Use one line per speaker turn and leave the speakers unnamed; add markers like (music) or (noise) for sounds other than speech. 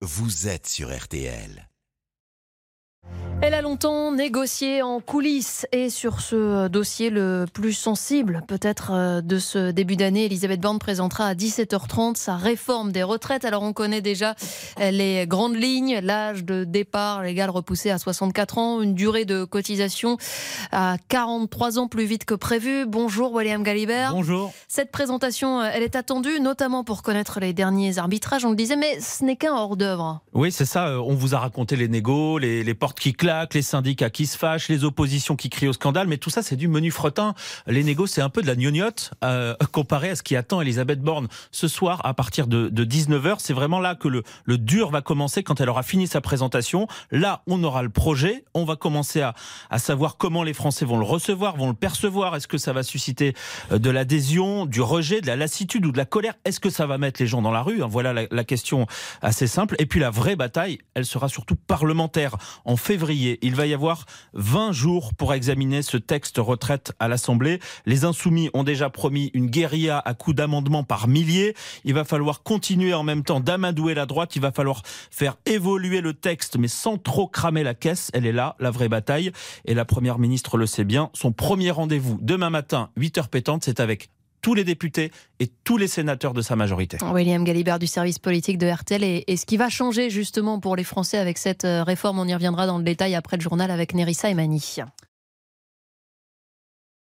vous êtes sur RTL.
Elle a longtemps négocié en coulisses et sur ce dossier le plus sensible peut-être euh, de ce début d'année, Elisabeth Borne présentera à 17h30 sa réforme des retraites. Alors on connaît déjà les grandes lignes, l'âge de départ légal repoussé à 64 ans, une durée de cotisation à 43 ans plus vite que prévu. Bonjour William Galibert.
Bonjour.
Cette présentation, elle est attendue notamment pour connaître les derniers arbitrages, on le disait, mais ce n'est qu'un hors-d'œuvre.
Oui, c'est ça. On vous a raconté les négos, les, portes qui claquent les syndicats qui se fâchent, les oppositions qui crient au scandale, mais tout ça c'est du menu fretin. Les négos c'est un peu de la gnognotte euh, (laughs) comparé à ce qui attend Elisabeth Borne ce soir à partir de, 19h. C'est vraiment là que le, dur va commencer quand elle aura fini sa présentation. Là on aura le projet, on va commencer à, savoir comment les Français vont le recevoir, vont le percevoir. Est-ce que ça va susciter euh, de l'adhésion, du rejet, de la lassitude ou de la colère Est-ce que ça va mettre les gens dans la rue Voilà la, la question assez simple. Et puis la vraie bataille, elle sera surtout parlementaire. En février, il va y avoir 20 jours pour examiner ce texte retraite à l'Assemblée. Les insoumis ont déjà promis une guérilla à coups d'amendements par milliers. Il va falloir continuer en même temps d'amadouer la droite. Il va falloir faire évoluer le texte, mais sans trop cramer la caisse. Elle est là, la vraie bataille. Et la première ministre le sait bien. Son premier rendez-vous demain matin, 8h pétante, c'est avec tous les députés et tous les sénateurs de sa majorité.
William Galibert du service politique de RTL. Et, ce qui va changer justement pour les Français avec cette euh, réforme, on y reviendra dans le détail après le journal avec Nerissa et Mani.